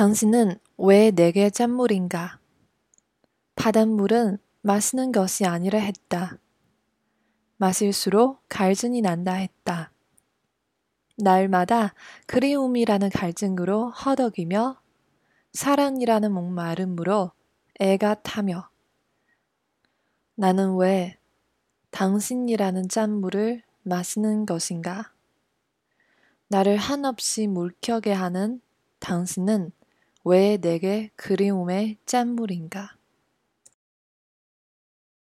당신은 왜 내게 짠물인가? 바닷물은 마시는 것이 아니라 했다. 마실수록 갈증이 난다 했다. 날마다 그리움이라는 갈증으로 허덕이며 사랑이라는 목마름으로 애가 타며 나는 왜 당신이라는 짠물을 마시는 것인가? 나를 한없이 물켜게 하는 당신은 왜 내게 그리움의 짠물인가?